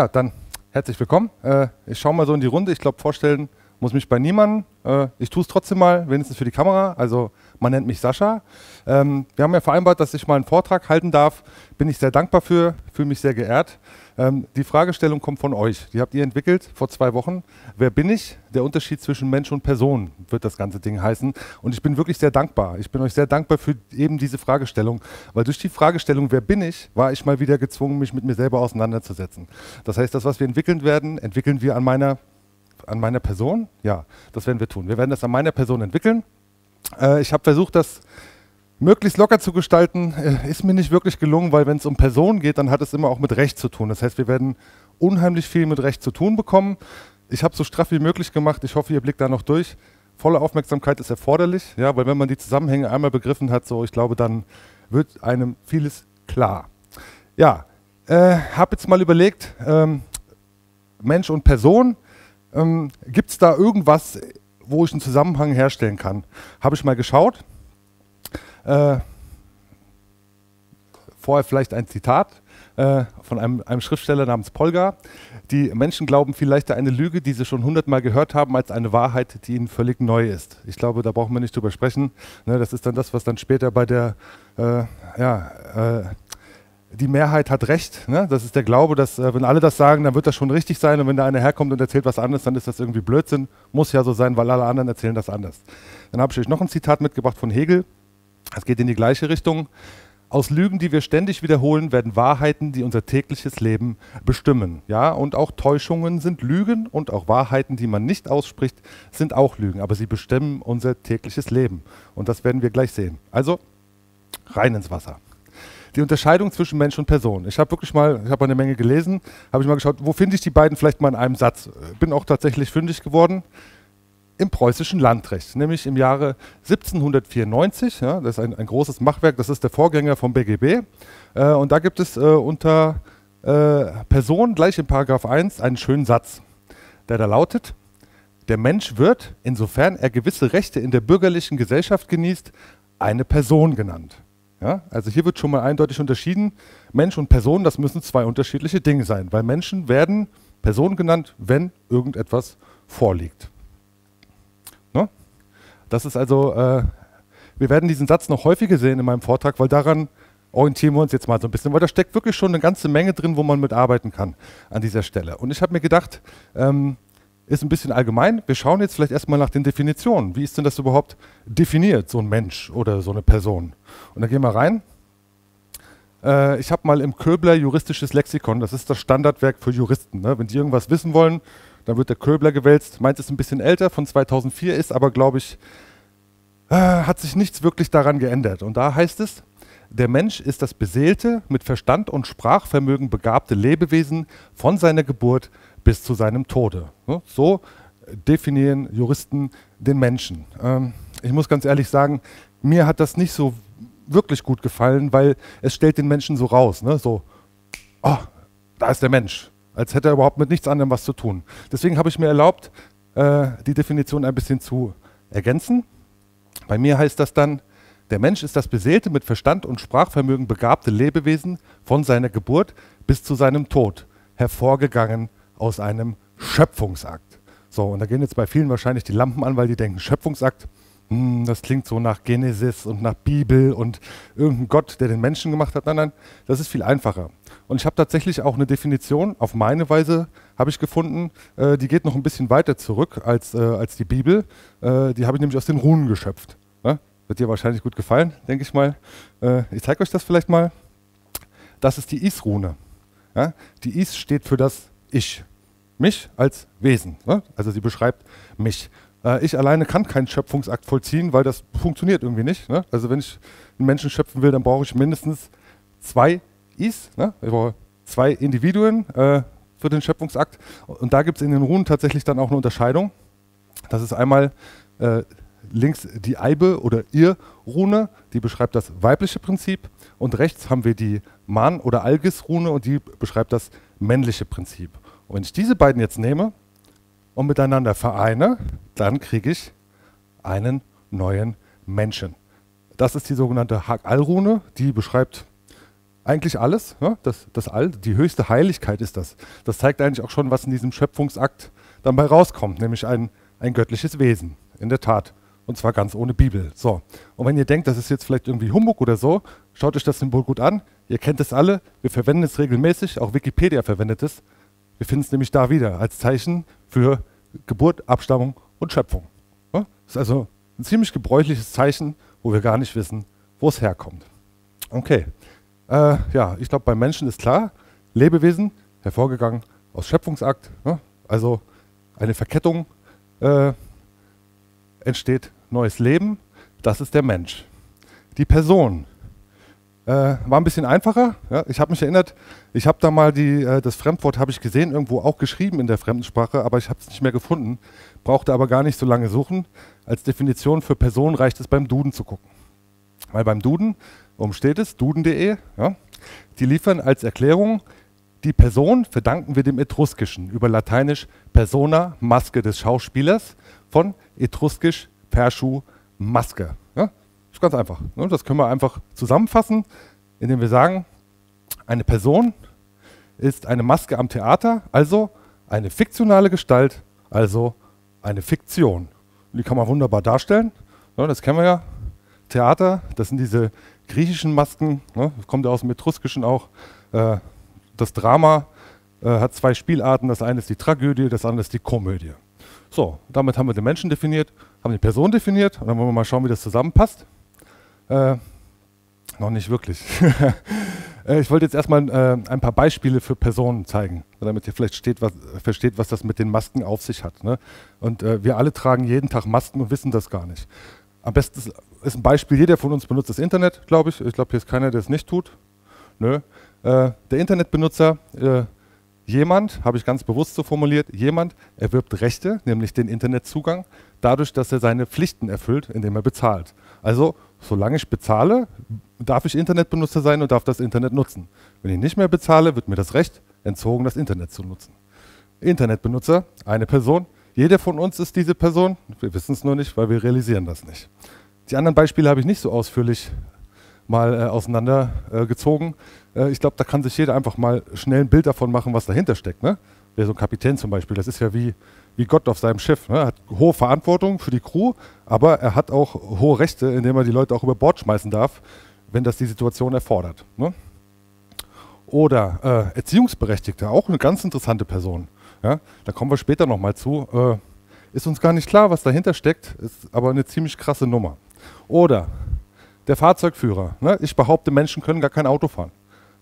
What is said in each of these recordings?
Ja, dann herzlich willkommen. Äh, ich schaue mal so in die Runde. Ich glaube, vorstellen muss mich bei niemandem. Äh, ich tue es trotzdem mal, wenigstens für die Kamera. Also man nennt mich Sascha. Ähm, wir haben ja vereinbart, dass ich mal einen Vortrag halten darf. Bin ich sehr dankbar für, fühle mich sehr geehrt. Ähm, die Fragestellung kommt von euch. Die habt ihr entwickelt vor zwei Wochen. Wer bin ich? Der Unterschied zwischen Mensch und Person wird das ganze Ding heißen. Und ich bin wirklich sehr dankbar. Ich bin euch sehr dankbar für eben diese Fragestellung, weil durch die Fragestellung, wer bin ich, war ich mal wieder gezwungen, mich mit mir selber auseinanderzusetzen. Das heißt, das, was wir entwickeln werden, entwickeln wir an meiner, an meiner Person. Ja, das werden wir tun. Wir werden das an meiner Person entwickeln. Äh, ich habe versucht, das möglichst locker zu gestalten, äh, ist mir nicht wirklich gelungen, weil wenn es um Personen geht, dann hat es immer auch mit Recht zu tun. Das heißt, wir werden unheimlich viel mit Recht zu tun bekommen. Ich habe so straff wie möglich gemacht. Ich hoffe, ihr blickt da noch durch. Volle Aufmerksamkeit ist erforderlich, ja, weil wenn man die Zusammenhänge einmal begriffen hat, so ich glaube, dann wird einem vieles klar. Ja, äh, habe jetzt mal überlegt, ähm, Mensch und Person, ähm, gibt es da irgendwas, wo ich einen Zusammenhang herstellen kann? Habe ich mal geschaut. Äh, vorher vielleicht ein Zitat äh, von einem, einem, Schriftsteller namens Polgar. Die Menschen glauben viel leichter eine Lüge, die sie schon hundertmal gehört haben, als eine Wahrheit, die ihnen völlig neu ist. Ich glaube, da brauchen wir nicht drüber sprechen. Ne, das ist dann das, was dann später bei der, äh, ja, äh, die Mehrheit hat recht. Ne? Das ist der Glaube, dass äh, wenn alle das sagen, dann wird das schon richtig sein. Und wenn da einer herkommt und erzählt was anderes, dann ist das irgendwie Blödsinn. Muss ja so sein, weil alle anderen erzählen das anders. Dann habe ich euch noch ein Zitat mitgebracht von Hegel. Es geht in die gleiche Richtung. Aus Lügen, die wir ständig wiederholen, werden Wahrheiten, die unser tägliches Leben bestimmen. Ja, und auch Täuschungen sind Lügen und auch Wahrheiten, die man nicht ausspricht, sind auch Lügen, aber sie bestimmen unser tägliches Leben. Und das werden wir gleich sehen. Also rein ins Wasser. Die Unterscheidung zwischen Mensch und Person. Ich habe wirklich mal, ich habe eine Menge gelesen, habe ich mal geschaut, wo finde ich die beiden vielleicht mal in einem Satz. Bin auch tatsächlich fündig geworden im preußischen Landrecht, nämlich im Jahre 1794. Ja, das ist ein, ein, großes Machwerk, das ist der Vorgänger vom BGB. Äh, und da gibt es äh, unter äh, Person gleich in Paragraph 1 einen schönen Satz, der da lautet, der Mensch wird, insofern er gewisse Rechte in der bürgerlichen Gesellschaft genießt, eine Person genannt. Ja, also hier wird schon mal eindeutig unterschieden, Mensch und Person, das müssen zwei unterschiedliche Dinge sein, weil Menschen werden Person genannt, wenn irgendetwas vorliegt. Das ist also, äh, wir werden diesen Satz noch häufiger sehen in meinem Vortrag, weil daran orientieren wir uns jetzt mal so ein bisschen, weil da steckt wirklich schon eine ganze Menge drin, wo man mitarbeiten kann an dieser Stelle. Und ich habe mir gedacht, ähm, ist ein bisschen allgemein. Wir schauen jetzt vielleicht erstmal nach den Definitionen. Wie ist denn das überhaupt definiert, so ein Mensch oder so eine Person? Und dann gehen wir rein. Äh, ich habe mal im Köbler juristisches Lexikon, das ist das Standardwerk für Juristen. Ne? Wenn die irgendwas wissen wollen, dann wird der Köbler gewälzt. Meins ist ein bisschen älter, von 2004, ist aber, glaube ich, äh, hat sich nichts wirklich daran geändert. Und da heißt es, der Mensch ist das beseelte, mit Verstand und Sprachvermögen begabte Lebewesen von seiner Geburt bis zu seinem Tode. So definieren Juristen den Menschen. Ähm, ich muss ganz ehrlich sagen, mir hat das nicht so wirklich gut gefallen, weil es stellt den Menschen so raus. Ne? So, oh, da ist der Mensch als hätte er überhaupt mit nichts anderem was zu tun. Deswegen habe ich mir erlaubt, äh, die Definition ein bisschen zu ergänzen. Bei mir heißt das dann, der Mensch ist das beseelte, mit Verstand und Sprachvermögen begabte Lebewesen von seiner Geburt bis zu seinem Tod, hervorgegangen aus einem Schöpfungsakt. So, und da gehen jetzt bei vielen wahrscheinlich die Lampen an, weil die denken, Schöpfungsakt, hm, das klingt so nach Genesis und nach Bibel und irgendein Gott, der den Menschen gemacht hat. Nein, nein, das ist viel einfacher. Und ich habe tatsächlich auch eine Definition, auf meine Weise habe ich gefunden, äh, die geht noch ein bisschen weiter zurück als, äh, als die Bibel. Äh, die habe ich nämlich aus den Runen geschöpft. Ja? Wird dir wahrscheinlich gut gefallen, denke ich mal. Äh, ich zeige euch das vielleicht mal. Das ist die Is-Rune. Ja? Die Is steht für das Ich. Mich als Wesen. Ne? Also sie beschreibt mich. Äh, ich alleine kann keinen Schöpfungsakt vollziehen, weil das funktioniert irgendwie nicht. Ne? Also wenn ich einen Menschen schöpfen will, dann brauche ich mindestens zwei ist. Ne? zwei Individuen äh, für den Schöpfungsakt. Und da gibt es in den Runen tatsächlich dann auch eine Unterscheidung. Das ist einmal äh, links die Eibe- oder Ir-Rune, die beschreibt das weibliche Prinzip. Und rechts haben wir die Man- oder Algis-Rune und die beschreibt das männliche Prinzip. Und wenn ich diese beiden jetzt nehme und miteinander vereine, dann kriege ich einen neuen Menschen. Das ist die sogenannte Hag-Al-Rune, die beschreibt eigentlich alles. Ja? Das, das All, die höchste Heiligkeit ist das. Das zeigt eigentlich auch schon, was in diesem Schöpfungsakt dabei rauskommt, nämlich ein, ein göttliches Wesen, in der Tat. Und zwar ganz ohne Bibel. So. Und wenn ihr denkt, das ist jetzt vielleicht irgendwie Humbug oder so, schaut euch das Symbol gut an. Ihr kennt es alle, wir verwenden es regelmäßig, auch Wikipedia verwendet es. Wir finden es nämlich da wieder als Zeichen für Geburt, Abstammung und Schöpfung. Das ist also ein ziemlich gebräuchliches Zeichen, wo wir gar nicht wissen, wo es herkommt. Okay. Äh, ja, ich glaube, beim Menschen ist klar, Lebewesen, hervorgegangen aus Schöpfungsakt, ja? also eine Verkettung äh, entsteht neues Leben, das ist der Mensch. Die Person äh, war ein bisschen einfacher. Ja? Ich habe mich erinnert, ich habe da mal die, äh, das Fremdwort habe ich gesehen, irgendwo auch geschrieben in der Fremdsprache, aber ich habe es nicht mehr gefunden, brauchte aber gar nicht so lange suchen. Als Definition für Person reicht es beim Duden zu gucken. Weil beim Duden, worum steht es? Duden.de, ja? die liefern als Erklärung die Person verdanken wir dem Etruskischen, über Lateinisch Persona, Maske des Schauspielers, von Etruskisch Perschu, Maske. Ja? Ganz einfach. Ne? Das können wir einfach zusammenfassen, indem wir sagen, eine Person ist eine Maske am Theater, also eine fiktionale Gestalt, also eine Fiktion. Und die kann man wunderbar darstellen. Ja, das kennen wir ja. Theater, das sind diese griechischen Masken, ne? das kommt ja aus dem Etruskischen auch. Äh, das Drama äh, hat zwei Spielarten. Das eine ist die Tragödie, das andere ist die Komödie. So, damit haben wir den Menschen definiert, haben die Person definiert und dann wollen wir mal schauen, wie das zusammenpasst. Äh, noch nicht wirklich. Äh, ich wollte jetzt erstmal äh, ein paar Beispiele für Personen zeigen, damit ihr vielleicht steht, was, versteht, was das mit den Masken auf sich hat. Ne? Und äh, wir alle tragen jeden Tag Masken und wissen das gar nicht. Am besten ist, ein Beispiel, jeder von uns benutzt das Internet, glaube ich. Ich glaube, hier ist keiner, der es nicht tut. Nö. Äh, der Internetbenutzer, äh, jemand, habe ich ganz bewusst so formuliert, jemand erwirbt Rechte, nämlich den Internetzugang, dadurch, dass er seine Pflichten erfüllt, indem er bezahlt. Also, solange ich bezahle, darf ich Internetbenutzer sein und darf das Internet nutzen. Wenn ich nicht mehr bezahle, wird mir das Recht entzogen, das Internet zu nutzen. Internetbenutzer, eine Person. Jeder von uns ist diese Person. Wir wissen es nur nicht, weil wir realisieren das nicht. Die anderen Beispiele habe ich nicht so ausführlich mal äh, auseinandergezogen. Äh, ich glaube, da kann sich jeder einfach mal schnell ein Bild davon machen, was dahinter steckt. Ne? Wer so ein Kapitän zum Beispiel, das ist ja wie, wie Gott auf seinem Schiff. Ne? Er hat hohe Verantwortung für die Crew, aber er hat auch hohe Rechte, indem er die Leute auch über Bord schmeißen darf, wenn das die Situation erfordert. Ne? Oder äh, Erziehungsberechtigte, auch eine ganz interessante Person. Ja? Da kommen wir später nochmal zu. Äh, ist uns gar nicht klar, was dahinter steckt, ist aber eine ziemlich krasse Nummer. Oder der Fahrzeugführer. Ne? Ich behaupte, Menschen können gar kein Auto fahren.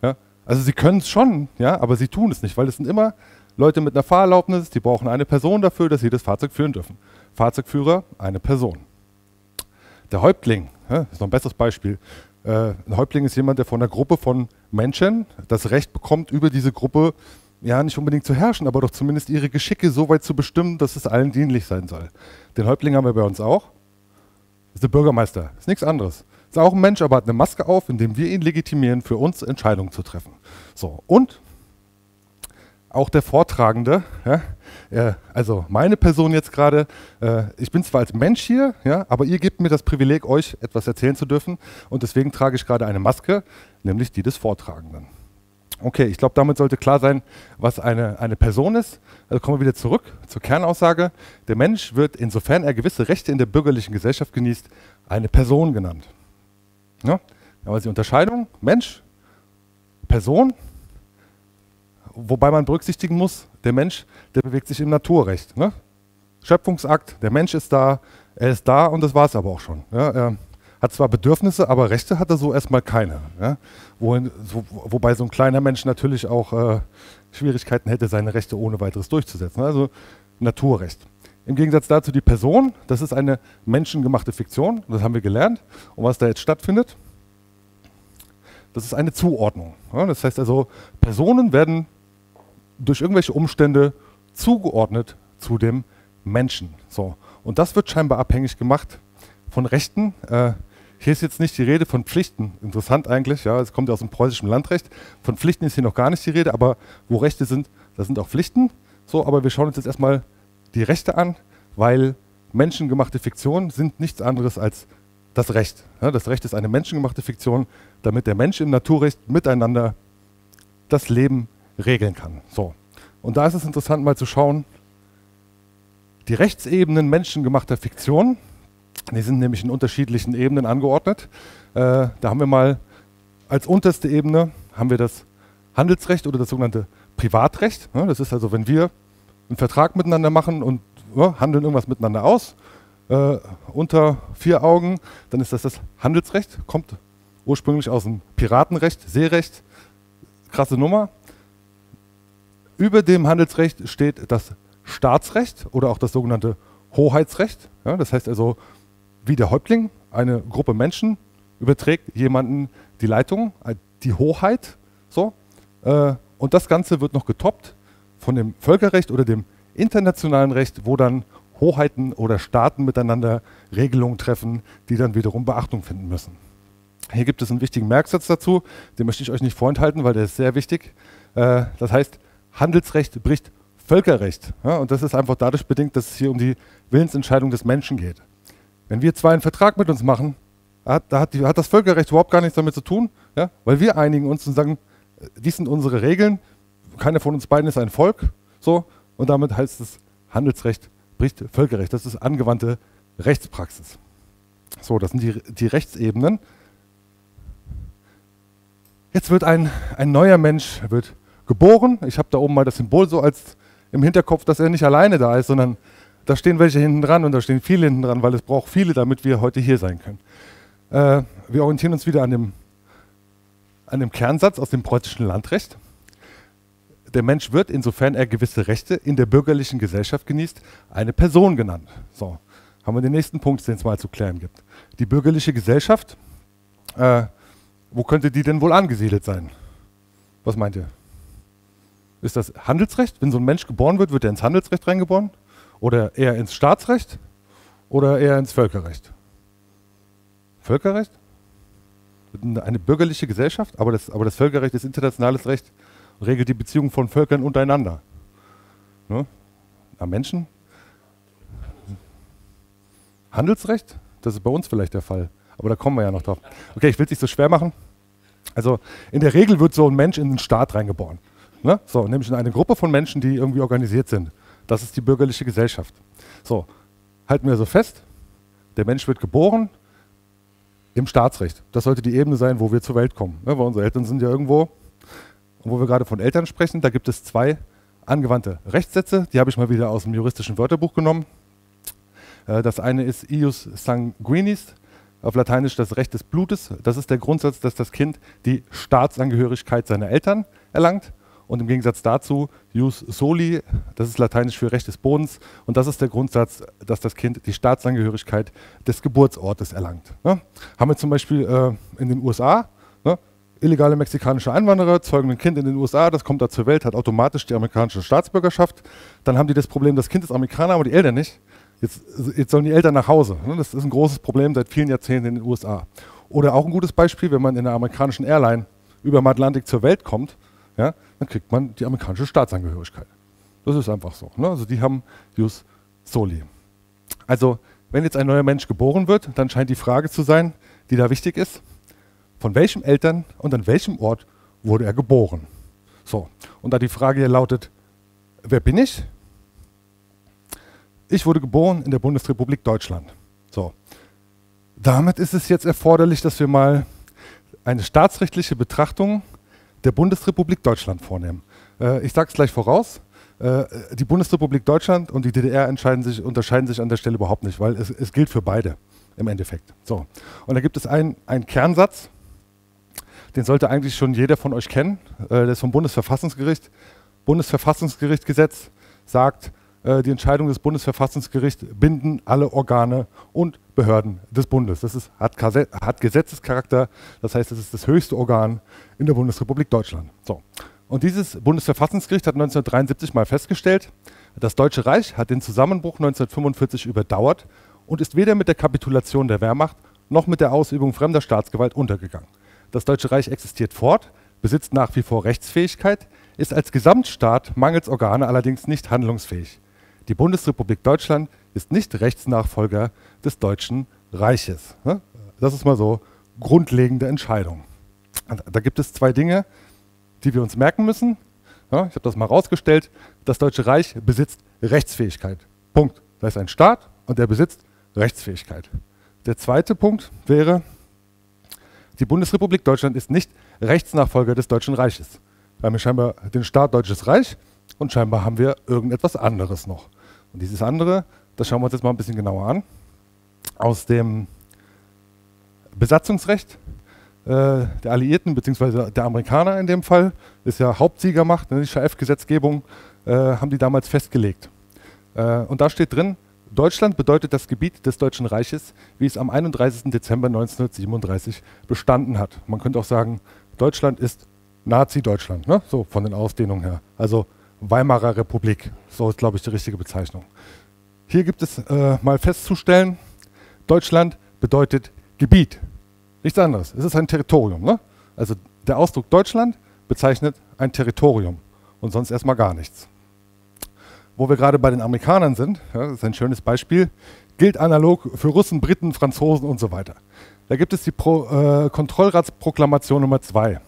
Ja? Also sie können es schon, ja, aber sie tun es nicht, weil es sind immer Leute mit einer Fahrerlaubnis, die brauchen eine Person dafür, dass sie das Fahrzeug führen dürfen. Fahrzeugführer, eine Person. Der Häuptling, ja, ist noch ein besseres Beispiel. Äh, ein Häuptling ist jemand, der von einer Gruppe von Menschen das Recht bekommt, über diese Gruppe ja nicht unbedingt zu herrschen, aber doch zumindest ihre Geschicke so weit zu bestimmen, dass es allen dienlich sein soll. Den Häuptling haben wir bei uns auch. Das ist der Bürgermeister, ist nichts anderes. Ist auch ein Mensch, aber hat eine Maske auf, indem wir ihn legitimieren, für uns Entscheidungen zu treffen. So, und auch der Vortragende, ja, äh, also meine Person jetzt gerade, äh, ich bin zwar als Mensch hier, ja, aber ihr gebt mir das Privileg, euch etwas erzählen zu dürfen und deswegen trage ich gerade eine Maske, nämlich die des Vortragenden. Okay, ich glaube, damit sollte klar sein, was eine, eine Person ist. Also kommen wir wieder zurück zur Kernaussage. Der Mensch wird, insofern er gewisse Rechte in der bürgerlichen Gesellschaft genießt, eine Person genannt. Ja? Aber die Unterscheidung Mensch, Person, wobei man berücksichtigen muss, der Mensch, der bewegt sich im Naturrecht. Ne? Schöpfungsakt, der Mensch ist da, er ist da und das war es aber auch schon. Ja? Er hat zwar Bedürfnisse, aber Rechte hat er so erstmal keine. Ja? Wohin, so, wobei so ein kleiner Mensch natürlich auch äh, Schwierigkeiten hätte, seine Rechte ohne weiteres durchzusetzen. Also Naturrecht. Im Gegensatz dazu die Person, das ist eine menschengemachte Fiktion, das haben wir gelernt. Und was da jetzt stattfindet, das ist eine Zuordnung. Das heißt also, Personen werden durch irgendwelche Umstände zugeordnet zu dem Menschen. So. Und das wird scheinbar abhängig gemacht von Rechten. Äh, hier ist jetzt nicht die Rede von Pflichten. Interessant eigentlich, ja, es kommt ja aus dem preußischen Landrecht. Von Pflichten ist hier noch gar nicht die Rede, aber wo Rechte sind, da sind auch Pflichten. So, aber wir schauen uns jetzt erstmal die Rechte an, weil menschengemachte Fiktionen sind nichts anderes als das Recht. Ja, das Recht ist eine menschengemachte Fiktion, damit der Mensch im Naturrecht miteinander das Leben regeln kann. So. Und da ist es interessant mal zu schauen, die Rechtsebenen menschengemachter Fiktion, die sind nämlich in unterschiedlichen Ebenen angeordnet. Äh, da haben wir mal als unterste Ebene haben wir das Handelsrecht oder das sogenannte Privatrecht. Ja, das ist also, wenn wir einen Vertrag miteinander machen und ja, handeln irgendwas miteinander aus, äh, unter vier Augen, dann ist das das Handelsrecht, kommt ursprünglich aus dem Piratenrecht, Seerecht, krasse Nummer. Über dem Handelsrecht steht das Staatsrecht oder auch das sogenannte Hoheitsrecht. Ja, das heißt also, wie der Häuptling, eine Gruppe Menschen überträgt jemanden die Leitung, äh, die Hoheit. So, äh, und das Ganze wird noch getoppt von dem Völkerrecht oder dem internationalen Recht, wo dann Hoheiten oder Staaten miteinander Regelungen treffen, die dann wiederum Beachtung finden müssen. Hier gibt es einen wichtigen Merksatz dazu, den möchte ich euch nicht vorenthalten, weil der ist sehr wichtig. Äh, das heißt, Handelsrecht bricht Völkerrecht. und das ist einfach dadurch bedingt, dass es hier um die Willensentscheidung des Menschen geht. Wenn wir zwei einen Vertrag mit uns machen, hat, da hat, die, hat das Völkerrecht überhaupt gar nichts damit zu tun, ja? weil wir einigen uns und sagen, äh, dies sind unsere Regeln, keiner von uns beiden ist ein Volk, so, und damit heißt es, Handelsrecht bricht Völkerrecht. Das ist angewandte Rechtspraxis. So, das sind die, die Rechtsebenen. Jetzt wird ein, ein neuer Mensch wird geboren. Ich habe da oben mal das Symbol so als im Hinterkopf, dass er nicht alleine da ist, sondern da stehen welche hinten dran und da stehen viele hinten dran, weil es braucht viele, damit wir heute hier sein können. Äh, wir orientieren uns wieder an dem, an dem Kernsatz aus dem preußischen Landrecht. Der Mensch wird, insofern er gewisse Rechte in der bürgerlichen Gesellschaft genießt, eine Person genannt. So, haben wir den nächsten Punkt, den es mal zu klären gibt. Die bürgerliche Gesellschaft, äh, wo könnte die denn wohl angesiedelt sein? Was meint ihr? Ist das Handelsrecht? Wenn so ein Mensch geboren wird, wird er ins Handelsrecht reingeboren? Oder eher ins Staatsrecht? Oder eher ins Völkerrecht? Völkerrecht? Eine bürgerliche Gesellschaft, aber das, aber das Völkerrecht ist internationales Recht regelt die Beziehungen von Völkern untereinander. Ne? Na, Menschen? Handelsrecht? Das ist bei uns vielleicht der Fall. Aber da kommen wir ja noch drauf. Okay, ich will es nicht so schwer machen. Also in der Regel wird so ein Mensch in den Staat reingeboren. Ne? So, nämlich in eine Gruppe von Menschen, die irgendwie organisiert sind. Das ist die bürgerliche Gesellschaft. So, halten wir so fest, der Mensch wird geboren im Staatsrecht. Das sollte die Ebene sein, wo wir zur Welt kommen. Ne? Weil unsere Eltern sind ja irgendwo, und wo wir gerade von Eltern sprechen, da gibt es zwei angewandte Rechtssätze. Die habe ich mal wieder aus dem juristischen Wörterbuch genommen. Äh, das eine ist ius sanguinis, auf Lateinisch das Recht des Blutes. Das ist der Grundsatz, dass das Kind die Staatsangehörigkeit seiner Eltern erlangt. Und im Gegensatz dazu, Jus Soli, das ist lateinisch für Recht des Bodens. Und das ist der Grundsatz, dass das Kind die Staatsangehörigkeit des Geburtsortes erlangt. Ne? Haben wir zum Beispiel äh, in den USA, ne? illegale mexikanische Einwanderer zeugen ein Kind in den USA, das kommt da zur Welt, hat automatisch die amerikanische Staatsbürgerschaft. Dann haben die das Problem, das Kind ist Amerikaner, aber die Eltern nicht. Jetzt, jetzt sollen die Eltern nach Hause. Ne? Das ist ein großes Problem seit vielen Jahrzehnten in den USA. Oder auch ein gutes Beispiel, wenn man in einer amerikanischen Airline über dem Atlantik zur Welt kommt, ja, dann kriegt man die amerikanische Staatsangehörigkeit. Das ist einfach so. Ne? Also die haben Jus Soli. Also wenn jetzt ein neuer Mensch geboren wird, dann scheint die Frage zu sein, die da wichtig ist, von welchem Eltern und an welchem Ort wurde er geboren? So, und da die Frage hier lautet, wer bin ich? Ich wurde geboren in der Bundesrepublik Deutschland. So, damit ist es jetzt erforderlich, dass wir mal eine staatsrechtliche Betrachtung der Bundesrepublik Deutschland vornehmen. Äh, ich sage es gleich voraus. Äh, die Bundesrepublik Deutschland und die DDR sich, unterscheiden sich an der Stelle überhaupt nicht, weil es, es, gilt für beide im Endeffekt. So. Und da gibt es einen, einen Kernsatz, den sollte eigentlich schon jeder von euch kennen. Äh, der ist vom Bundesverfassungsgericht. Bundesverfassungsgerichtgesetz sagt, äh, die Entscheidung des Bundesverfassungsgerichts binden alle Organe und Behörden des Bundes. Das ist, hat, hat, Gesetzescharakter, das heißt, es ist das höchste Organ in der Bundesrepublik Deutschland. So. Und dieses Bundesverfassungsgericht hat 1973 mal festgestellt, das Deutsche Reich hat den Zusammenbruch 1945 überdauert und ist weder mit der Kapitulation der Wehrmacht noch mit der Ausübung fremder Staatsgewalt untergegangen. Das Deutsche Reich existiert fort, besitzt nach wie vor Rechtsfähigkeit, ist als Gesamtstaat mangels Organe allerdings nicht handlungsfähig. Die Bundesrepublik Deutschland ist nicht Rechtsnachfolger des Deutschen Reiches. Das ist mal so grundlegende Entscheidung. Da gibt es zwei Dinge, die wir uns merken müssen. Ich habe das mal rausgestellt. Das Deutsche Reich besitzt Rechtsfähigkeit. Punkt. Da ist ein Staat und der besitzt Rechtsfähigkeit. Der zweite Punkt wäre, die Bundesrepublik Deutschland ist nicht Rechtsnachfolger des Deutschen Reiches. Wir haben scheinbar den Staat Deutsches Reich und scheinbar haben wir irgendetwas anderes noch. Und dieses andere, das schauen wir uns jetzt mal ein bisschen genauer an. Aus dem Besatzungsrecht äh, der Alliierten bzw. der Amerikaner in dem Fall, ist ja Hauptsiegermacht, ne, die Schaef-Gesetzgebung, äh, haben die damals festgelegt. Äh, und da steht drin, Deutschland bedeutet das Gebiet des Deutschen Reiches, wie es am 31. Dezember 1937 bestanden hat. Man könnte auch sagen, Deutschland ist Nazi-Deutschland, ne? so von den Ausdehnungen her. Also Weimarer Republik, so ist, glaube ich, die richtige Bezeichnung. Hier gibt es äh, mal festzustellen, Deutschland bedeutet Gebiet. Nichts anderes. Es ist ein Territorium. Ne? Also der Ausdruck Deutschland bezeichnet ein Territorium und sonst erstmal gar nichts. Wo wir gerade bei den Amerikanern sind, ja, das ist ein schönes Beispiel, gilt analog für Russen, Briten, Franzosen und so weiter. Da gibt es die Pro, äh, Kontrollratsproklamation Nummer 2.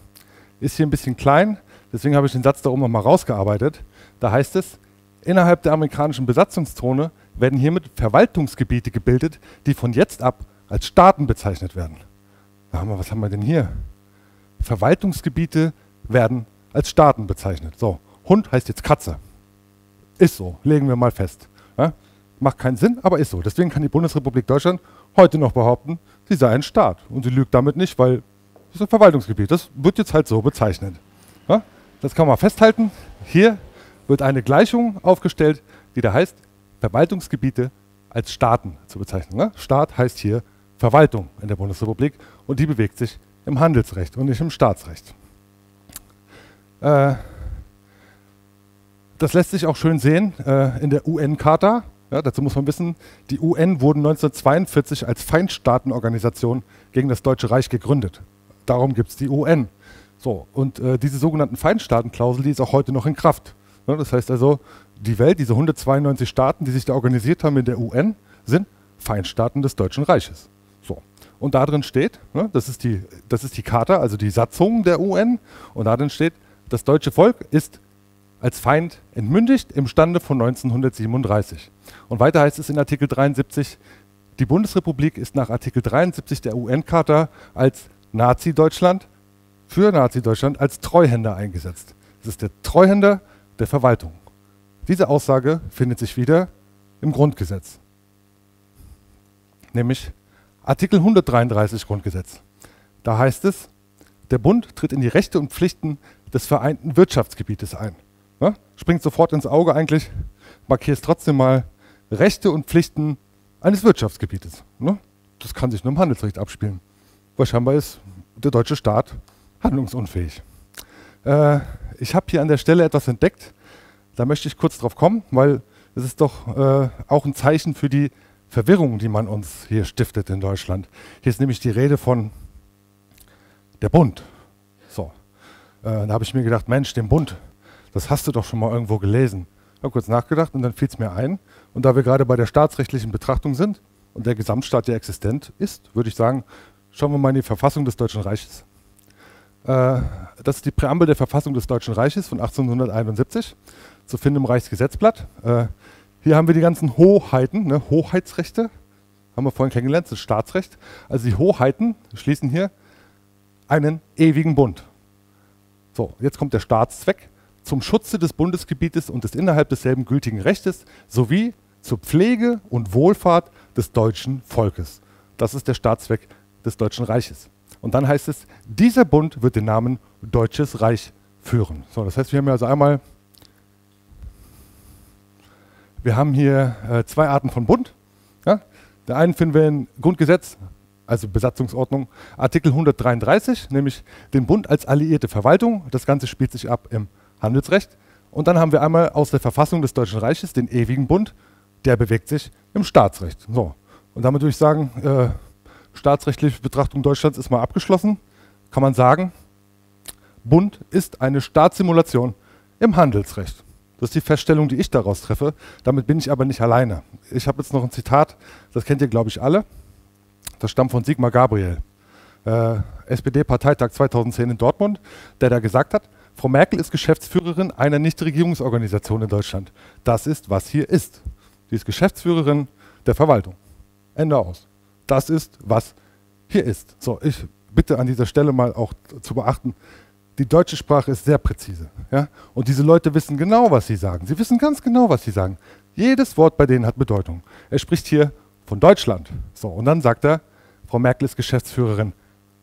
Ist hier ein bisschen klein, deswegen habe ich den Satz da oben nochmal rausgearbeitet. Da heißt es, innerhalb der amerikanischen Besatzungszone werden hiermit Verwaltungsgebiete gebildet, die von jetzt ab als Staaten bezeichnet werden. Haben wir, was haben wir denn hier? Verwaltungsgebiete werden als Staaten bezeichnet. So, Hund heißt jetzt Katze. Ist so, legen wir mal fest. Ja? Macht keinen Sinn, aber ist so. Deswegen kann die Bundesrepublik Deutschland heute noch behaupten, sie sei ein Staat. Und sie lügt damit nicht, weil es ist ein Verwaltungsgebiet. Das wird jetzt halt so bezeichnet. Ja? Das kann man festhalten. Hier wird eine Gleichung aufgestellt, die da heißt, Verwaltungsgebiete als Staaten zu bezeichnen. Ne? Staat heißt hier Verwaltung in der Bundesrepublik und die bewegt sich im Handelsrecht und nicht im Staatsrecht. Äh, das lässt sich auch schön sehen äh, in der UN-Charta. Ja, dazu muss man wissen, die UN wurden 1942 als Feindstaatenorganisation gegen das Deutsche Reich gegründet. Darum gibt es die UN. So, und äh, diese sogenannten Feindstaatenklausel, die ist auch heute noch in Kraft. Ja, das heißt also, die Welt, diese 192 Staaten, die sich da organisiert haben in der UN, sind Feindstaaten des Deutschen Reiches. So. Und da drin steht, ne, das, ist die, das ist die Charta, also die Satzung der UN, und da drin steht, das deutsche Volk ist als Feind entmündigt im Stande von 1937. Und weiter heißt es in Artikel 73, die Bundesrepublik ist nach Artikel 73 der UN-Charta als Nazi-Deutschland für Nazi-Deutschland als Treuhänder eingesetzt. Das ist der Treuhänder der Verwaltung. Diese Aussage findet sich wieder im Grundgesetz, nämlich Artikel 133 Grundgesetz. Da heißt es, der Bund tritt in die Rechte und Pflichten des vereinten Wirtschaftsgebietes ein. Ja? Springt sofort ins Auge eigentlich, markiert es trotzdem mal Rechte und Pflichten eines Wirtschaftsgebietes. Ne? Das kann sich nur im Handelsrecht abspielen. Weil scheinbar ist der deutsche Staat handlungsunfähig. Äh, ich habe hier an der Stelle etwas entdeckt, da möchte ich kurz drauf kommen, weil es ist doch äh, auch ein Zeichen für die Verwirrung, die man uns hier stiftet in Deutschland. Hier ist nämlich die Rede von der Bund. So, äh, da habe ich mir gedacht, Mensch, den Bund, das hast du doch schon mal irgendwo gelesen. Ich habe kurz nachgedacht und dann fiel es mir ein. Und da wir gerade bei der staatsrechtlichen Betrachtung sind und der Gesamtstaat ja existent ist, würde ich sagen, schauen wir mal in die Verfassung des Deutschen Reiches. Äh, das ist die Präambel der Verfassung des Deutschen Reiches von 1871, zu finden im Reichsgesetzblatt. Äh, hier haben wir die ganzen Hoheiten, ne, Hoheitsrechte, haben wir vorhin kennengelernt, das ist Staatsrecht. Also die Hoheiten schließen hier einen ewigen Bund. So, jetzt kommt der Staatszweck zum Schutze des Bundesgebietes und des innerhalb desselben gültigen Rechtes sowie zur Pflege und Wohlfahrt des deutschen Volkes. Das ist der Staatszweck des Deutschen Reiches. Und dann heißt es, dieser Bund wird den Namen Deutsches Reich führen. So, das heißt, wir haben also einmal wir haben hier äh, zwei Arten von Bund. Ja? Der einen finden wir im Grundgesetz, also Besatzungsordnung, Artikel 133, nämlich den Bund als alliierte Verwaltung. Das Ganze spielt sich ab im Handelsrecht. Und dann haben wir einmal aus der Verfassung des Deutschen Reiches den ewigen Bund, der bewegt sich im Staatsrecht. So. Und damit würde ich sagen, äh, staatsrechtliche Betrachtung Deutschlands ist mal abgeschlossen. Kann man sagen, Bund ist eine Staatssimulation im Handelsrecht. Das ist die Feststellung, die ich daraus treffe. Damit bin ich aber nicht alleine. Ich habe jetzt noch ein Zitat, das kennt ihr, glaube ich, alle. das stammt von Sigmar Gabriel, äh, SPD-Parteitag 2010 in Dortmund, der da gesagt hat, Frau Merkel ist Geschäftsführerin einer Nichtregierungsorganisation in Deutschland. Das ist, was hier ist. Sie ist Geschäftsführerin der Verwaltung. Ende aus. Das ist, was hier ist. So, ich bitte an dieser Stelle mal auch zu beachten, die deutsche Sprache ist sehr präzise. Ja? Und diese Leute wissen genau, was sie sagen. Sie wissen ganz genau, was sie sagen. Jedes Wort bei denen hat Bedeutung. Er spricht hier von Deutschland. So, und dann sagt er, Frau Merkel ist Geschäftsführerin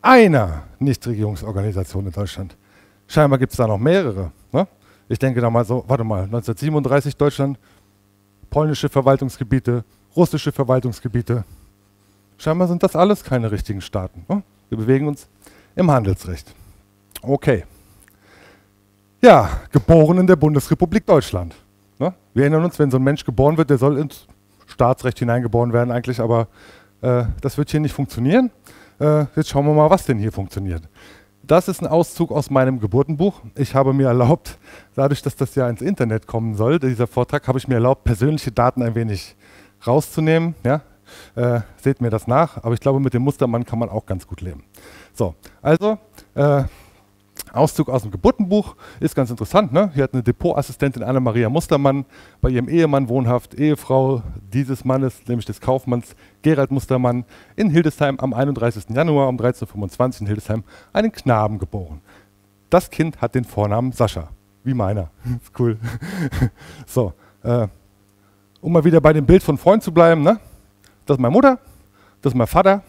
einer Nichtregierungsorganisation in Deutschland. Scheinbar gibt es da noch mehrere. Ne? Ich denke da mal so, warte mal, 1937 Deutschland, polnische Verwaltungsgebiete, russische Verwaltungsgebiete. Scheinbar sind das alles keine richtigen Staaten. Ne? Wir bewegen uns im Handelsrecht. Okay. Ja, geboren in der Bundesrepublik Deutschland. Ne? Wir erinnern uns, wenn so ein Mensch geboren wird, der soll ins Staatsrecht hineingeboren werden eigentlich, aber äh, das wird hier nicht funktionieren. Äh, jetzt schauen wir mal, was denn hier funktioniert. Das ist ein Auszug aus meinem Geburtenbuch. Ich habe mir erlaubt, dadurch, dass das ja ins Internet kommen soll, dieser Vortrag, habe ich mir erlaubt, persönliche Daten ein wenig rauszunehmen. Ja? Äh, seht mir das nach, aber ich glaube, mit dem Mustermann kann man auch ganz gut leben. So, also äh, Auszug aus dem Geburtenbuch ist ganz interessant. Ne? Hier hat eine Depotassistentin Anna-Maria Mustermann bei ihrem Ehemann wohnhaft, Ehefrau dieses Mannes, nämlich des Kaufmanns Gerald Mustermann, in Hildesheim am 31. Januar um 13.25 Uhr in Hildesheim einen Knaben geboren. Das Kind hat den Vornamen Sascha, wie meiner. ist cool. so, äh, um mal wieder bei dem Bild von Freund zu bleiben, ne? Das ist meine Mutter, das ist mein Vater,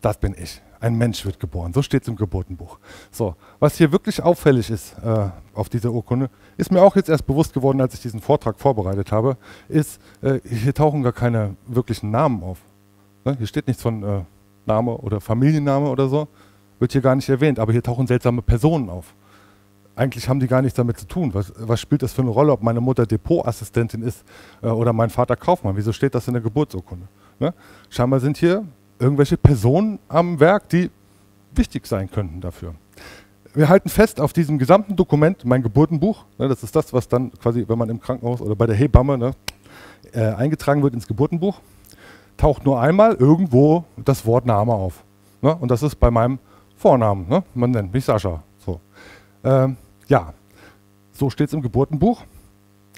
das bin ich ein Mensch wird geboren. So steht es im Geburtenbuch. So, was hier wirklich auffällig ist äh, auf dieser Urkunde, ist mir auch jetzt erst bewusst geworden, als ich diesen Vortrag vorbereitet habe, ist, äh, hier tauchen gar keine wirklichen Namen auf. Ne? Hier steht nichts von äh, Name oder Familienname oder so, wird hier gar nicht erwähnt, aber hier tauchen seltsame Personen auf. Eigentlich haben die gar nichts damit zu tun. Was, was spielt das für eine Rolle, ob meine Mutter Depotassistentin ist äh, oder mein Vater Kaufmann? Wieso steht das in der Geburtsurkunde? Ne? Scheinbar sind hier irgendwelche Personen am Werk, die wichtig sein könnten dafür. Wir halten fest auf diesem gesamten Dokument, mein Geburtenbuch, ne, das ist das, was dann quasi, wenn man im Krankenhaus oder bei der Hebamme ne, äh, eingetragen wird ins Geburtenbuch, taucht nur einmal irgendwo das Wort Name auf. Ne, und das ist bei meinem Vornamen. Ne, man nennt mich Sascha. So. Ähm, ja, so steht es im Geburtenbuch.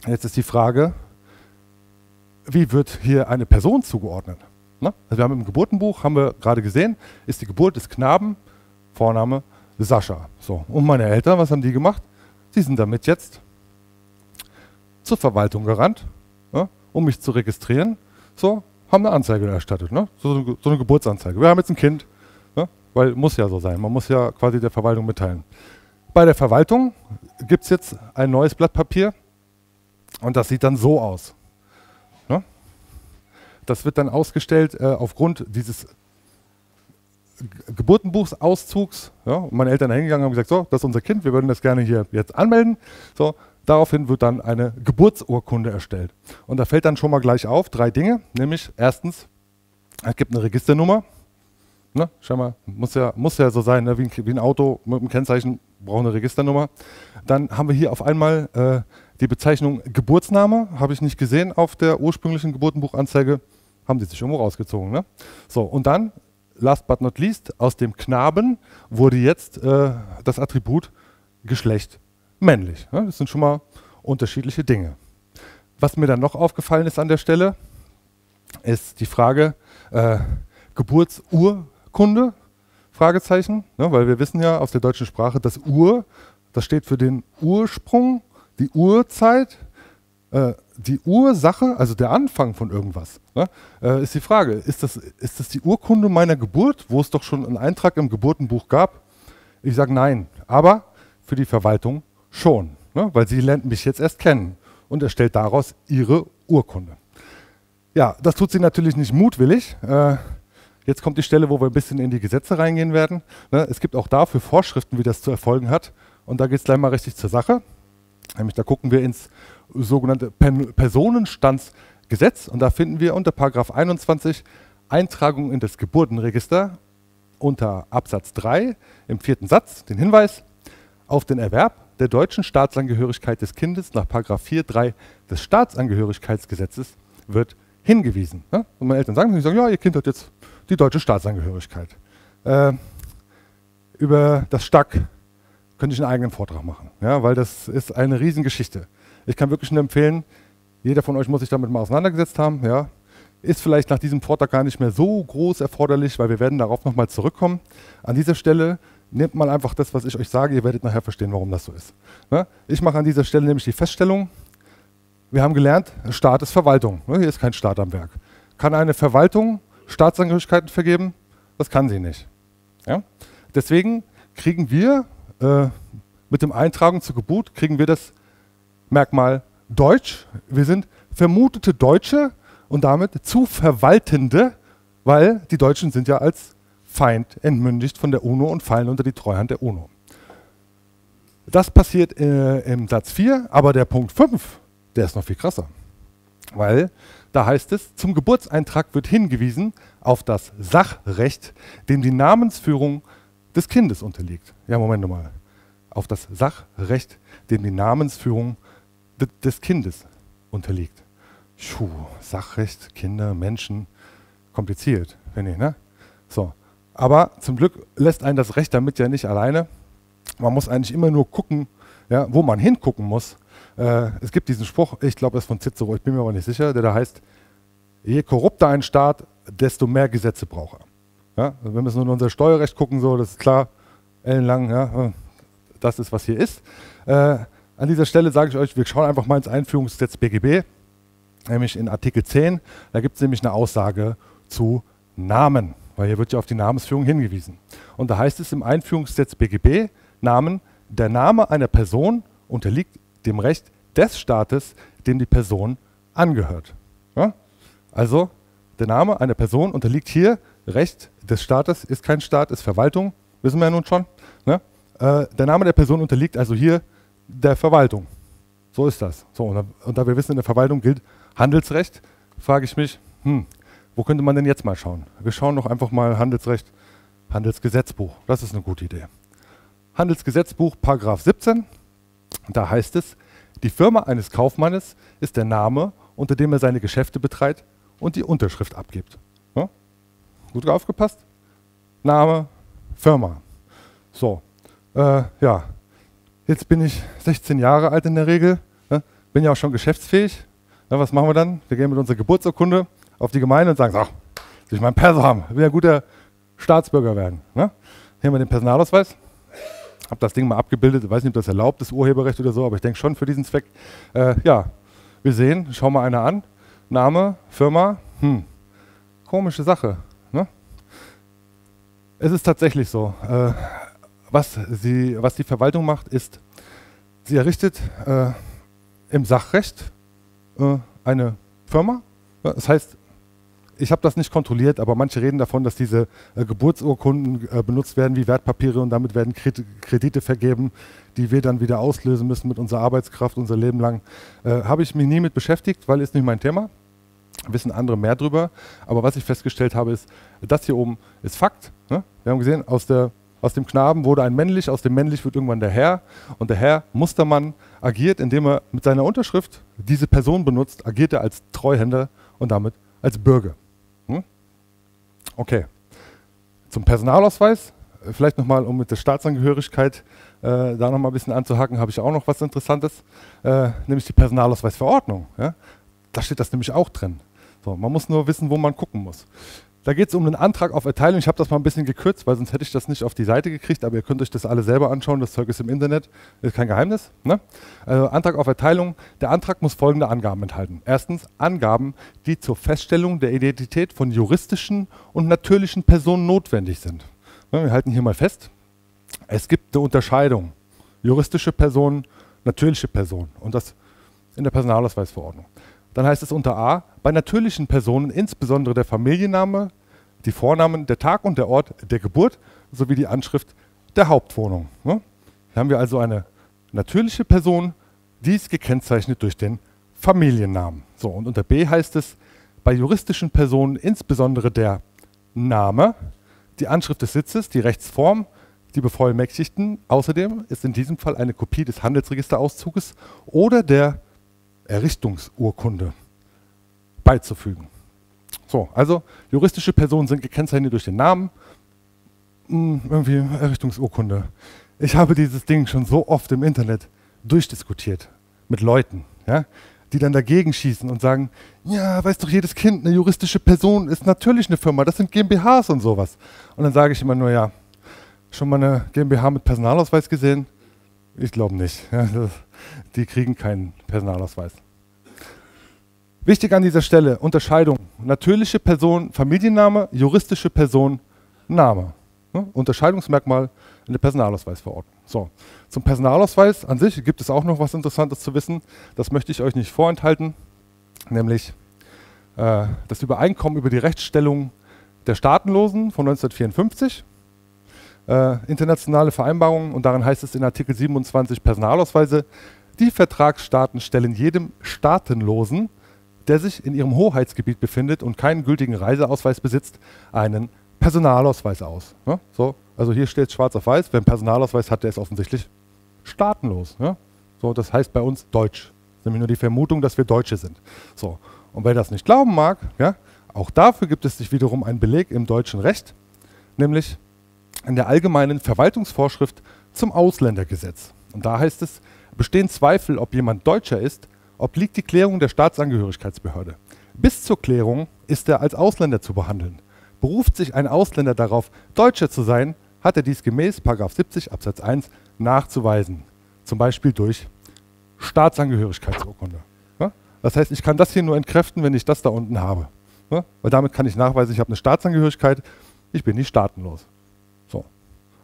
Jetzt ist die Frage, wie wird hier eine Person zugeordnet? Ne? Also wir haben im Geburtenbuch, haben wir gerade gesehen, ist die Geburt des Knaben, Vorname Sascha. So. Und meine Eltern, was haben die gemacht? Sie sind damit jetzt zur Verwaltung gerannt, ne? um mich zu registrieren. So, haben eine Anzeige erstattet, ne? so, so, eine Geburtsanzeige. Wir haben jetzt ein Kind, ne? weil muss ja so sein, man muss ja quasi der Verwaltung mitteilen. Bei der Verwaltung gibt es jetzt ein neues Blatt Papier und das sieht dann so aus. Das wird dann ausgestellt äh, aufgrund dieses Geburtenbuchsauszugs. Ja, meine Eltern hingegangen und haben gesagt, so, das ist unser Kind, wir würden das gerne hier jetzt anmelden. So, daraufhin wird dann eine Geburtsurkunde erstellt. Und da fällt dann schon mal gleich auf drei Dinge, nämlich erstens, es gibt eine Registernummer. Ne, schau mal, muss ja, muss ja so sein, ne, wie, ein, wie, ein, Auto mit einem Kennzeichen braucht eine Registernummer. Dann haben wir hier auf einmal äh, die Bezeichnung Geburtsname, habe ich nicht gesehen auf der ursprünglichen Geburtenbuchanzeige haben die sich irgendwo rausgezogen. Ne? So, und dann, last but not least, aus dem Knaben wurde jetzt äh, das Attribut Geschlecht männlich. Ne? Das sind schon mal unterschiedliche Dinge. Was mir dann noch aufgefallen ist an der Stelle, ist die Frage äh, Geburtsurkunde, Fragezeichen, ne? weil wir wissen ja aus der deutschen Sprache, das Ur, das steht für den Ursprung, die Urzeit, äh, die Ursache, also der Anfang von irgendwas, ne, äh, ist die Frage, ist das, ist das die Urkunde meiner Geburt, wo es doch schon einen Eintrag im Geburtenbuch gab? Ich sage nein, aber für die Verwaltung schon, ne, weil sie lernt mich jetzt erst kennen und erstellt daraus ihre Urkunde. Ja, das tut sie natürlich nicht mutwillig. Äh, jetzt kommt die Stelle, wo wir ein bisschen in die Gesetze reingehen werden. Ne, es gibt auch dafür Vorschriften, wie das zu erfolgen hat. Und da geht es gleich mal richtig zur Sache. Nämlich da gucken wir ins sogenannte Personenstandsgesetz und da finden wir unter Paragraph 21 Eintragung in das Geburtenregister unter Absatz 3 im vierten Satz den Hinweis auf den Erwerb der deutschen Staatsangehörigkeit des Kindes nach Paragraph 4.3 des Staatsangehörigkeitsgesetzes wird hingewiesen. Ne? Und meine Eltern sagen, sagen, ja, ihr Kind hat jetzt die deutsche Staatsangehörigkeit. Äh, über das Stack könnte ich einen eigenen Vortrag machen, ja, weil das ist eine Riesengeschichte. Ich kann wirklich nur empfehlen, jeder von euch muss sich damit mal auseinandergesetzt haben. Ja. Ist vielleicht nach diesem Vortrag gar nicht mehr so groß erforderlich, weil wir werden darauf nochmal zurückkommen. An dieser Stelle nehmt mal einfach das, was ich euch sage, ihr werdet nachher verstehen, warum das so ist. Ne? Ich mache an dieser Stelle nämlich die Feststellung, wir haben gelernt, Staat ist Verwaltung. Ne? Hier ist kein Staat am Werk. Kann eine Verwaltung Staatsangehörigkeiten vergeben? Das kann sie nicht. Ja? Deswegen kriegen wir äh, mit dem Eintragen zur Geburt, kriegen wir das Merkmal Deutsch. Wir sind vermutete Deutsche und damit zu Verwaltende, weil die Deutschen sind ja als Feind entmündigt von der UNO und fallen unter die Treuhand der UNO. Das passiert äh, im Satz 4, aber der Punkt 5, der ist noch viel krasser. Weil da heißt es, zum Geburtseintrag wird hingewiesen auf das Sachrecht, dem die Namensführung des Kindes unterliegt. Ja, Moment mal. Auf das Sachrecht, dem die Namensführung des Kindes unterliegt. Schuh, Sachrecht, Kinder, Menschen, kompliziert, finde ich, ne? So. Aber zum Glück lässt einen das Recht damit ja nicht alleine. Man muss eigentlich immer nur gucken, ja, wo man hingucken muss. Äh, es gibt diesen Spruch, ich glaube, es ist von Cicero, ich bin mir aber nicht sicher, der da heißt, je korrupter ein Staat, desto mehr Gesetze braucht er. Ja, also wenn wir nur in unser Steuerrecht gucken, so, das ist klar, ellenlang, ja, das ist, was hier ist. Äh, an dieser Stelle sage ich euch, wir schauen einfach mal ins Einführungsgesetz BGB, nämlich in Artikel 10. Da gibt es nämlich eine Aussage zu Namen, weil hier wird ja auf die Namensführung hingewiesen. Und da heißt es im Einführungsgesetz BGB, Namen, der Name einer Person unterliegt dem Recht des Staates, dem die Person angehört. Ja? Also der Name einer Person unterliegt hier Recht des Staates, ist kein Staat, ist Verwaltung, wissen wir ja nun schon. Ne? Äh, der Name der Person unterliegt also hier der Verwaltung. So ist das. So, und, da, und da wir wissen, in der Verwaltung gilt Handelsrecht, frage ich mich, hm, wo könnte man denn jetzt mal schauen? Wir schauen doch einfach mal Handelsrecht, Handelsgesetzbuch. Das ist eine gute Idee. Handelsgesetzbuch, Paragraph 17. Da heißt es, die Firma eines Kaufmannes ist der Name, unter dem er seine Geschäfte betreibt und die Unterschrift abgibt. Ja? Gut aufgepasst? Name, Firma. So, äh, ja, Jetzt bin ich 16 Jahre alt in der Regel, ne? bin ja auch schon geschäftsfähig. Na, was machen wir dann? Wir gehen mit unserer Geburtsurkunde auf die Gemeinde und sagen, so, will ich meinen Perso haben, will ja guter Staatsbürger werden. Ne? Hier haben wir den Personalausweis. Habe das Ding mal abgebildet, weiß nicht, ob das erlaubt ist, Urheberrecht oder so, aber ich denke schon für diesen Zweck. Äh, ja, wir sehen, schau mal einer an. Name, Firma, hm, komische Sache. Ne? Es ist tatsächlich so. Äh, was, sie, was die Verwaltung macht, ist, sie errichtet äh, im Sachrecht äh, eine Firma. Das heißt, ich habe das nicht kontrolliert, aber manche reden davon, dass diese äh, Geburtsurkunden äh, benutzt werden wie Wertpapiere und damit werden Kredite vergeben, die wir dann wieder auslösen müssen mit unserer Arbeitskraft unser Leben lang. Äh, habe ich mich nie mit beschäftigt, weil ist nicht mein Thema. Wissen andere mehr drüber. Aber was ich festgestellt habe, ist, das hier oben ist Fakt. Ne? Wir haben gesehen, aus der aus dem Knaben wurde ein männlich, aus dem männlich wird irgendwann der Herr. Und der Herr Mustermann agiert, indem er mit seiner Unterschrift diese Person benutzt, agiert er als Treuhänder und damit als Bürger. Okay. Zum Personalausweis, vielleicht nochmal, um mit der Staatsangehörigkeit äh, da nochmal ein bisschen anzuhaken, habe ich auch noch was Interessantes, äh, nämlich die Personalausweisverordnung. Ja? Da steht das nämlich auch drin. So, man muss nur wissen, wo man gucken muss. Da geht es um einen Antrag auf Erteilung. Ich habe das mal ein bisschen gekürzt, weil sonst hätte ich das nicht auf die Seite gekriegt, aber ihr könnt euch das alle selber anschauen. Das Zeug ist im Internet, ist kein Geheimnis. Ne? Also Antrag auf Erteilung. Der Antrag muss folgende Angaben enthalten. Erstens Angaben, die zur Feststellung der Identität von juristischen und natürlichen Personen notwendig sind. Ne, wir halten hier mal fest. Es gibt eine Unterscheidung. Juristische Personen, natürliche Personen. Und das in der Personalausweisverordnung. Dann heißt es unter A, bei natürlichen Personen insbesondere der Familienname, die Vornamen, der Tag und der Ort der Geburt sowie die Anschrift der Hauptwohnung. Ne? Hier haben wir also eine natürliche Person, die ist gekennzeichnet durch den Familiennamen. So, und unter B heißt es, bei juristischen Personen insbesondere der Name, die Anschrift des Sitzes, die Rechtsform, die Bevollmächtigten. Außerdem ist in diesem Fall eine Kopie des Handelsregisterauszuges oder der Errichtungsurkunde beizufügen. So, also juristische Personen sind gekennzeichnet durch den Namen, hm, irgendwie Errichtungsurkunde. Ich habe dieses Ding schon so oft im Internet durchdiskutiert mit Leuten, ja, die dann dagegen schießen und sagen, ja, weiß doch jedes Kind, eine juristische Person ist natürlich eine Firma, das sind GmbHs und sowas. Und dann sage ich immer nur, ja, schon mal eine GmbH mit Personalausweis gesehen? Ich glaube nicht. Ja, das, die kriegen keinen Personalausweis. Wichtig an dieser Stelle, Unterscheidung. Natürliche Person, Familienname, juristische Person, Name. Ne? Unterscheidungsmerkmal in der Personalausweisverordnung. So, zum Personalausweis an sich gibt es auch noch was Interessantes zu wissen. Das möchte ich euch nicht vorenthalten, nämlich äh, das Übereinkommen über die Rechtsstellung der Staatenlosen von 1954. Äh, internationale Vereinbarungen und darin heißt es in Artikel 27 Personalausweise, die Vertragsstaaten stellen jedem Staatenlosen, der sich in ihrem Hoheitsgebiet befindet und keinen gültigen Reiseausweis besitzt, einen Personalausweis aus. Ne? So, also hier steht schwarz auf weiß, wer einen Personalausweis hat, der ist offensichtlich staatenlos. Ne? So, das heißt bei uns Deutsch. Nämlich nur die Vermutung, dass wir Deutsche sind. So, und wer das nicht glauben mag, ja, auch dafür gibt es sich wiederum einen Beleg im deutschen Recht, nämlich in der allgemeinen Verwaltungsvorschrift zum Ausländergesetz. Und da heißt es, bestehen Zweifel, ob jemand Deutscher ist, obliegt die Klärung der Staatsangehörigkeitsbehörde. Bis zur Klärung ist er als Ausländer zu behandeln. Beruft sich ein Ausländer darauf, Deutscher zu sein, hat er dies gemäß 70 Absatz 1 nachzuweisen. Zum Beispiel durch Staatsangehörigkeitsurkunde. Das heißt, ich kann das hier nur entkräften, wenn ich das da unten habe. Weil damit kann ich nachweisen, ich habe eine Staatsangehörigkeit, ich bin nicht staatenlos. So.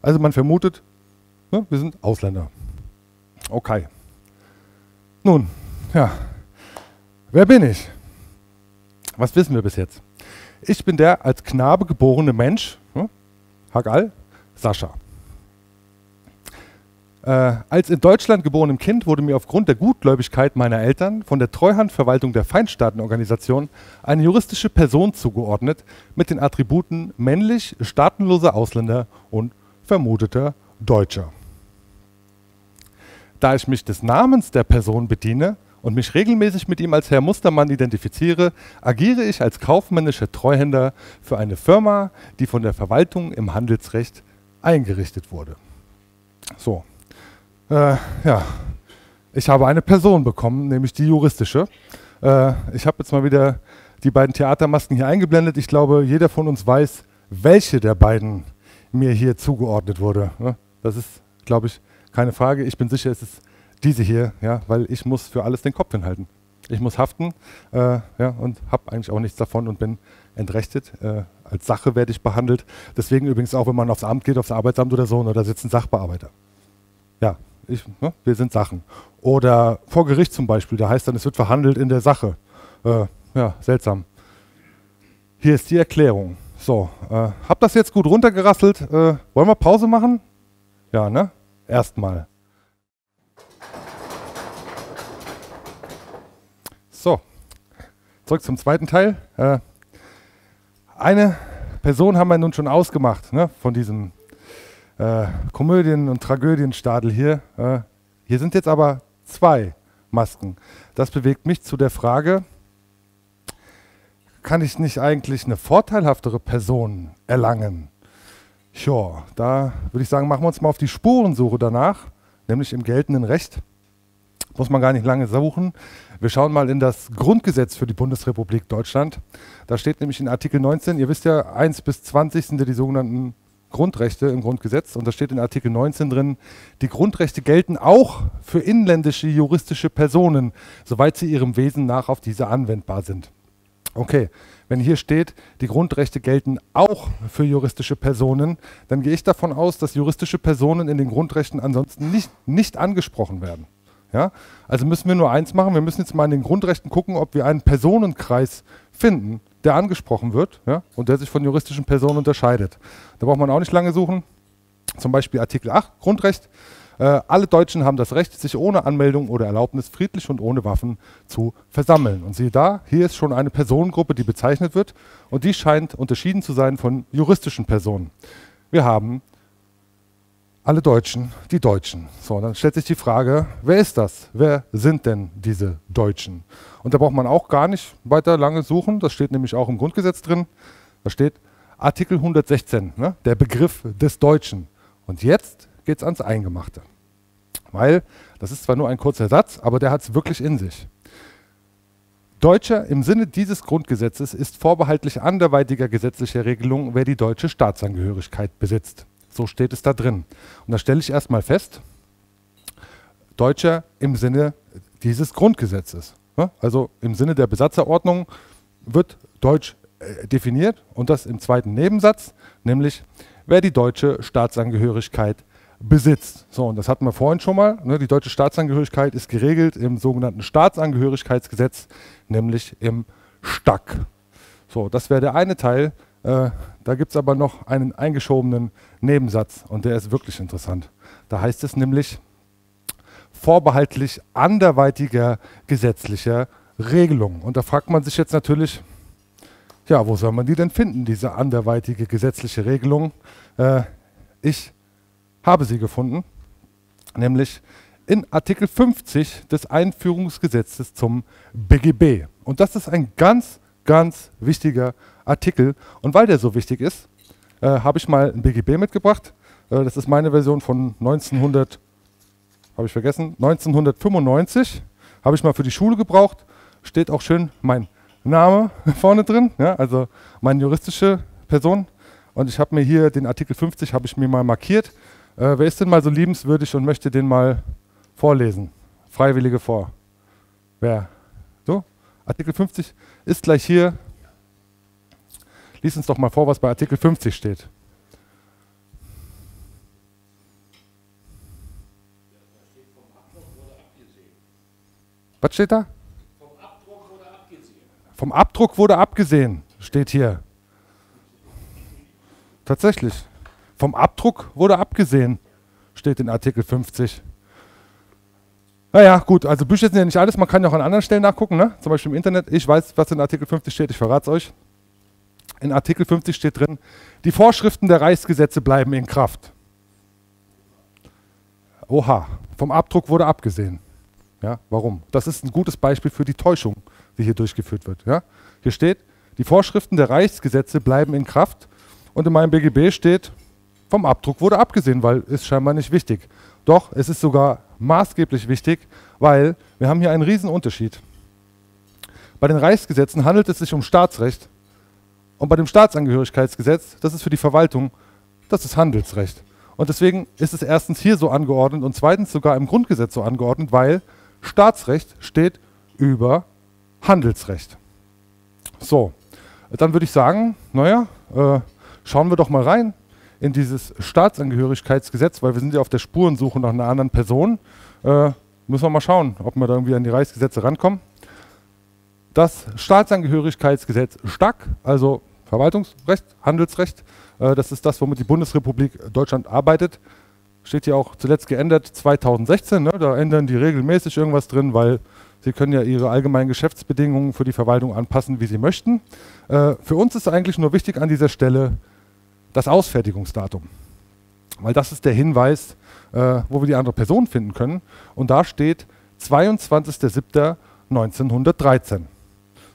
Also man vermutet, wir sind Ausländer. Okay. Nun, ja. Wer bin ich? Was wissen wir bis jetzt? Ich bin der als Knabe geborene Mensch, hm? Hagal, Sascha. Äh, als in Deutschland geborenem Kind wurde mir aufgrund der Gutgläubigkeit meiner Eltern von der Treuhandverwaltung der Feindstaatenorganisation eine juristische Person zugeordnet mit den Attributen männlich, staatenloser Ausländer und vermuteter Deutscher. Da ich mich des Namens der Person bediene, und mich regelmäßig mit ihm als Herr Mustermann identifiziere, agiere ich als kaufmännischer Treuhänder für eine Firma, die von der Verwaltung im Handelsrecht eingerichtet wurde. So, äh, ja, ich habe eine Person bekommen, nämlich die juristische. Äh, ich habe jetzt mal wieder die beiden Theatermasken hier eingeblendet. Ich glaube, jeder von uns weiß, welche der beiden mir hier zugeordnet wurde. Das ist, glaube ich, keine Frage. Ich bin sicher, es ist diese hier, ja, weil ich muss für alles den Kopf hinhalten. Ich muss haften äh, ja, und habe eigentlich auch nichts davon und bin entrechtet. Äh, als Sache werde ich behandelt. Deswegen übrigens auch, wenn man aufs Amt geht, aufs Arbeitsamt oder so, ne, da sitzen Sachbearbeiter. Ja, ich, ne, wir sind Sachen. Oder vor Gericht zum Beispiel, da heißt dann, es wird verhandelt in der Sache. Äh, ja, seltsam. Hier ist die Erklärung. So, äh, hab das jetzt gut runtergerasselt. Äh, wollen wir Pause machen? Ja, ne? Erstmal. So, zurück zum zweiten Teil. Äh, eine Person haben wir nun schon ausgemacht ne, von diesem äh, Komödien- und Tragödienstadel hier. Äh, hier sind jetzt aber zwei Masken. Das bewegt mich zu der Frage, kann ich nicht eigentlich eine vorteilhaftere Person erlangen? Ja, da würde ich sagen, machen wir uns mal auf die Spurensuche danach, nämlich im geltenden Recht. Muss man gar nicht lange suchen. Wir schauen mal in das Grundgesetz für die Bundesrepublik Deutschland. Da steht nämlich in Artikel 19, ihr wisst ja, 1 bis 20 sind ja die sogenannten Grundrechte im Grundgesetz. Und da steht in Artikel 19 drin, die Grundrechte gelten auch für inländische juristische Personen, soweit sie ihrem Wesen nach auf diese anwendbar sind. Okay, wenn hier steht, die Grundrechte gelten auch für juristische Personen, dann gehe ich davon aus, dass juristische Personen in den Grundrechten ansonsten nicht, nicht angesprochen werden. Ja? Also müssen wir nur eins machen, wir müssen jetzt mal in den Grundrechten gucken, ob wir einen Personenkreis finden, der angesprochen wird ja? und der sich von juristischen Personen unterscheidet. Da braucht man auch nicht lange suchen. Zum Beispiel Artikel 8 Grundrecht. Äh, alle Deutschen haben das Recht, sich ohne Anmeldung oder Erlaubnis friedlich und ohne Waffen zu versammeln. Und siehe da, hier ist schon eine Personengruppe, die bezeichnet wird und die scheint unterschieden zu sein von juristischen Personen. Wir haben alle Deutschen, die Deutschen. So, dann stellt sich die Frage, wer ist das? Wer sind denn diese Deutschen? Und da braucht man auch gar nicht weiter lange suchen. Das steht nämlich auch im Grundgesetz drin. Da steht Artikel 116, ne? der Begriff des Deutschen. Und jetzt geht es ans Eingemachte. Weil, das ist zwar nur ein kurzer Satz, aber der hat es wirklich in sich. Deutscher im Sinne dieses Grundgesetzes ist vorbehaltlich anderweitiger gesetzlicher Regelung, wer die deutsche Staatsangehörigkeit besitzt. So steht es da drin. Und da stelle ich erstmal fest, Deutscher im Sinne dieses Grundgesetzes. Also im Sinne der Besatzerordnung wird Deutsch äh, definiert und das im zweiten Nebensatz, nämlich wer die deutsche Staatsangehörigkeit besitzt. So, und das hatten wir vorhin schon mal. Ne? Die deutsche Staatsangehörigkeit ist geregelt im sogenannten Staatsangehörigkeitsgesetz, nämlich im STAG. So, das wäre der eine Teil. Äh, da gibt es aber noch einen eingeschobenen Nebensatz und der ist wirklich interessant. Da heißt es nämlich vorbehaltlich anderweitiger gesetzlicher Regelung. Und da fragt man sich jetzt natürlich, ja, wo soll man die denn finden, diese anderweitige gesetzliche Regelung? Äh, ich habe sie gefunden, nämlich in Artikel 50 des Einführungsgesetzes zum BGB. Und das ist ein ganz, ganz wichtiger Artikel. Und weil der so wichtig ist, äh, habe ich mal ein BGB mitgebracht. Äh, das ist meine Version von 1900, habe ich vergessen, 1995. Habe ich mal für die Schule gebraucht. Steht auch schön mein Name vorne drin, ja, also meine juristische Person. Und ich habe mir hier den Artikel 50 habe ich mir mal markiert. Äh, wer ist denn mal so liebenswürdig und möchte den mal vorlesen? Freiwillige vor. Wer? So? Artikel 50 ist gleich hier Lies uns doch mal vor, was bei Artikel 50 steht. Was steht da? Vom Abdruck wurde abgesehen. Vom Abdruck wurde abgesehen, steht hier. Tatsächlich. Vom Abdruck wurde abgesehen, steht in Artikel 50. Naja, gut, also Bücher sind ja nicht alles, man kann ja auch an anderen Stellen nachgucken, ne? zum Beispiel im Internet. Ich weiß, was in Artikel 50 steht, ich verrate es euch in Artikel 50 steht drin, die Vorschriften der Reichsgesetze bleiben in Kraft. Oha, vom Abdruck wurde abgesehen. Ja, warum? Das ist ein gutes Beispiel für die Täuschung, die hier durchgeführt wird. Ja? Hier steht, die Vorschriften der Reichsgesetze bleiben in Kraft und in meinem BGB steht, vom Abdruck wurde abgesehen, weil ist scheinbar nicht wichtig. Doch, es ist sogar maßgeblich wichtig, weil wir haben hier einen riesen Unterschied. Bei den Reichsgesetzen handelt es sich um Staatsrecht und bei dem Staatsangehörigkeitsgesetz, das ist für die Verwaltung, das ist Handelsrecht. Und deswegen ist es erstens hier so angeordnet und zweitens sogar im Grundgesetz so angeordnet, weil Staatsrecht steht über Handelsrecht. So, dann würde ich sagen, naja, äh, schauen wir doch mal rein in dieses Staatsangehörigkeitsgesetz, weil wir sind ja auf der Spurensuche nach einer anderen Person. Äh, müssen wir mal schauen, ob wir da irgendwie an die Reichsgesetze rankommen. Das Staatsangehörigkeitsgesetz STAG, also Verwaltungsrecht, Handelsrecht. Äh, das ist das, womit die Bundesrepublik Deutschland arbeitet. Steht hier auch zuletzt geändert 2016. Ne? Da ändern die regelmäßig irgendwas drin, weil sie können ja ihre allgemeinen Geschäftsbedingungen für die Verwaltung anpassen, wie sie möchten. Äh, für uns ist eigentlich nur wichtig an dieser Stelle das Ausfertigungsdatum. Weil das ist der Hinweis, äh, wo wir die andere Person finden können. Und da steht 22.07.1913.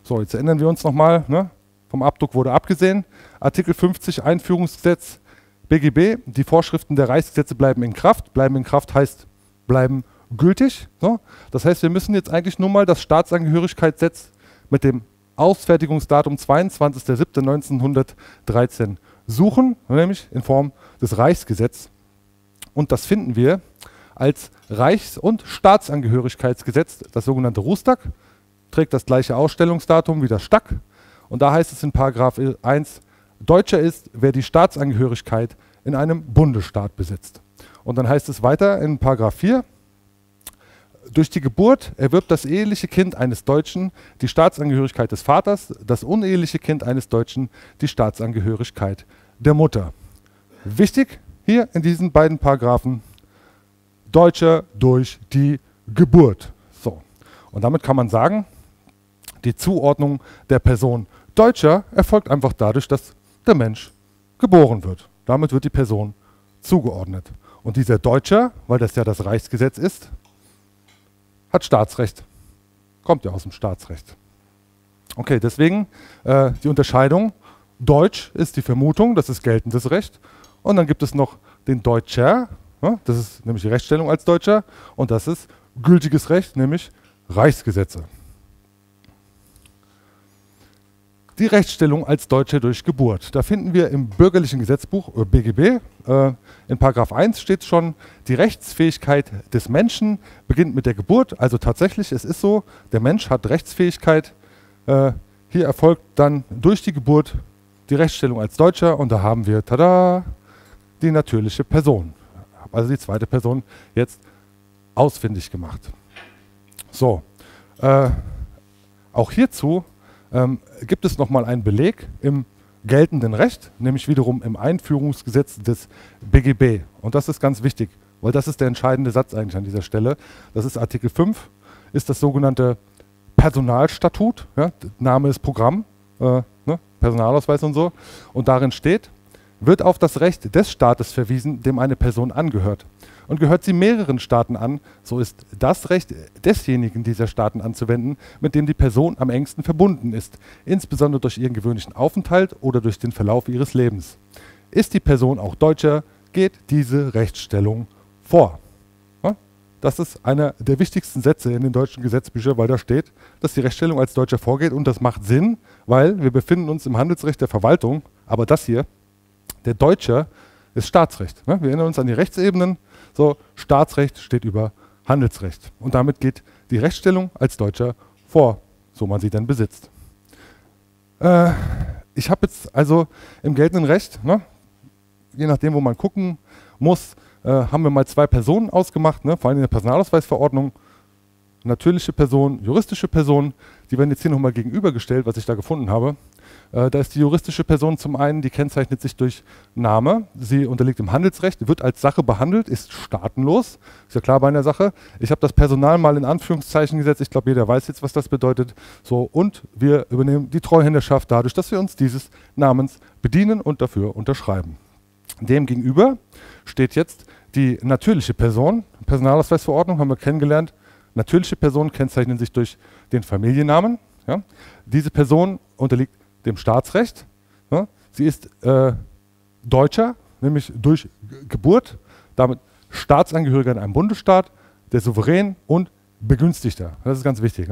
So, jetzt erinnern wir uns nochmal, ne? vom Abdruck wurde abgesehen. Artikel 50 Einführungsgesetz BGB, die Vorschriften der Reichsgesetze bleiben in Kraft. Bleiben in Kraft heißt, bleiben gültig. So. Das heißt, wir müssen jetzt eigentlich nur mal das Staatsangehörigkeitsgesetz mit dem Ausfertigungsdatum 22.07.1913 suchen, nämlich in Form des Reichsgesetzes. Und das finden wir als Reichs- und Staatsangehörigkeitsgesetz, das sogenannte Rustag, trägt das gleiche Ausstellungsdatum wie das STAG und da heißt es in Paragraph 1, Deutscher ist, wer die Staatsangehörigkeit in einem Bundesstaat besitzt. Und dann heißt es weiter in Paragraph 4, durch die Geburt erwirbt das eheliche Kind eines Deutschen die Staatsangehörigkeit des Vaters, das uneheliche Kind eines Deutschen die Staatsangehörigkeit der Mutter. Wichtig hier in diesen beiden Paragraphen, Deutscher durch die Geburt. So. Und damit kann man sagen, die Zuordnung der Person Deutscher erfolgt einfach dadurch, dass der Mensch geboren wird. Damit wird die Person zugeordnet. Und dieser Deutscher, weil das ja das Reichsgesetz ist, hat Staatsrecht. Kommt ja aus dem Staatsrecht. Okay, deswegen äh, die Unterscheidung. Deutsch ist die Vermutung, das ist geltendes Recht. Und dann gibt es noch den Deutscher, ja, das ist nämlich die Rechtsstellung als Deutscher. Und das ist gültiges Recht, nämlich Reichsgesetze. Die Rechtsstellung als Deutscher durch Geburt. Da finden wir im bürgerlichen Gesetzbuch äh, BGB, äh, in Paragraph 1 steht schon, die Rechtsfähigkeit des Menschen beginnt mit der Geburt. Also tatsächlich, es ist so, der Mensch hat Rechtsfähigkeit. Äh, hier erfolgt dann durch die Geburt die Rechtsstellung als Deutscher und da haben wir, tada, die natürliche Person. Also die zweite Person jetzt ausfindig gemacht. So, äh, auch hierzu ähm, gibt es nochmal einen Beleg im geltenden Recht, nämlich wiederum im Einführungsgesetz des BGB. Und das ist ganz wichtig, weil das ist der entscheidende Satz eigentlich an dieser Stelle. Das ist Artikel 5, ist das sogenannte Personalstatut, ja, Name ist Programm, äh, ne, Personalausweis und so. Und darin steht, wird auf das Recht des Staates verwiesen, dem eine Person angehört. Und gehört sie mehreren Staaten an, so ist das Recht desjenigen dieser Staaten anzuwenden, mit dem die Person am engsten verbunden ist, insbesondere durch ihren gewöhnlichen Aufenthalt oder durch den Verlauf ihres Lebens. Ist die Person auch Deutscher, geht diese Rechtsstellung vor. Das ist einer der wichtigsten Sätze in den deutschen Gesetzbüchern, weil da steht, dass die Rechtsstellung als Deutscher vorgeht und das macht Sinn, weil wir befinden uns im Handelsrecht der Verwaltung, aber das hier der Deutsche ist Staatsrecht. Wir erinnern uns an die Rechtsebenen. So, Staatsrecht steht über Handelsrecht. Und damit geht die Rechtsstellung als Deutscher vor, so man sie denn besitzt. Äh, ich habe jetzt also im geltenden Recht, ne, je nachdem, wo man gucken muss, äh, haben wir mal zwei Personen ausgemacht, ne, vor allem in der Personalausweisverordnung. Natürliche Person, juristische Person, die werden jetzt hier nochmal gegenübergestellt, was ich da gefunden habe. Äh, da ist die juristische Person zum einen, die kennzeichnet sich durch Name, sie unterliegt dem Handelsrecht, wird als Sache behandelt, ist staatenlos, ist ja klar bei einer Sache. Ich habe das Personal mal in Anführungszeichen gesetzt, ich glaube, jeder weiß jetzt, was das bedeutet. So, und wir übernehmen die Treuhänderschaft dadurch, dass wir uns dieses Namens bedienen und dafür unterschreiben. Demgegenüber steht jetzt die natürliche Person, Personalausweisverordnung haben wir kennengelernt. Natürliche Personen kennzeichnen sich durch den Familiennamen. Ja. Diese Person unterliegt dem Staatsrecht. Ja? Sie ist äh, Deutscher, nämlich durch Geburt, damit Staatsangehöriger in einem Bundesstaat, der Souverän und Begünstigter. Das ist ganz wichtig. Ne?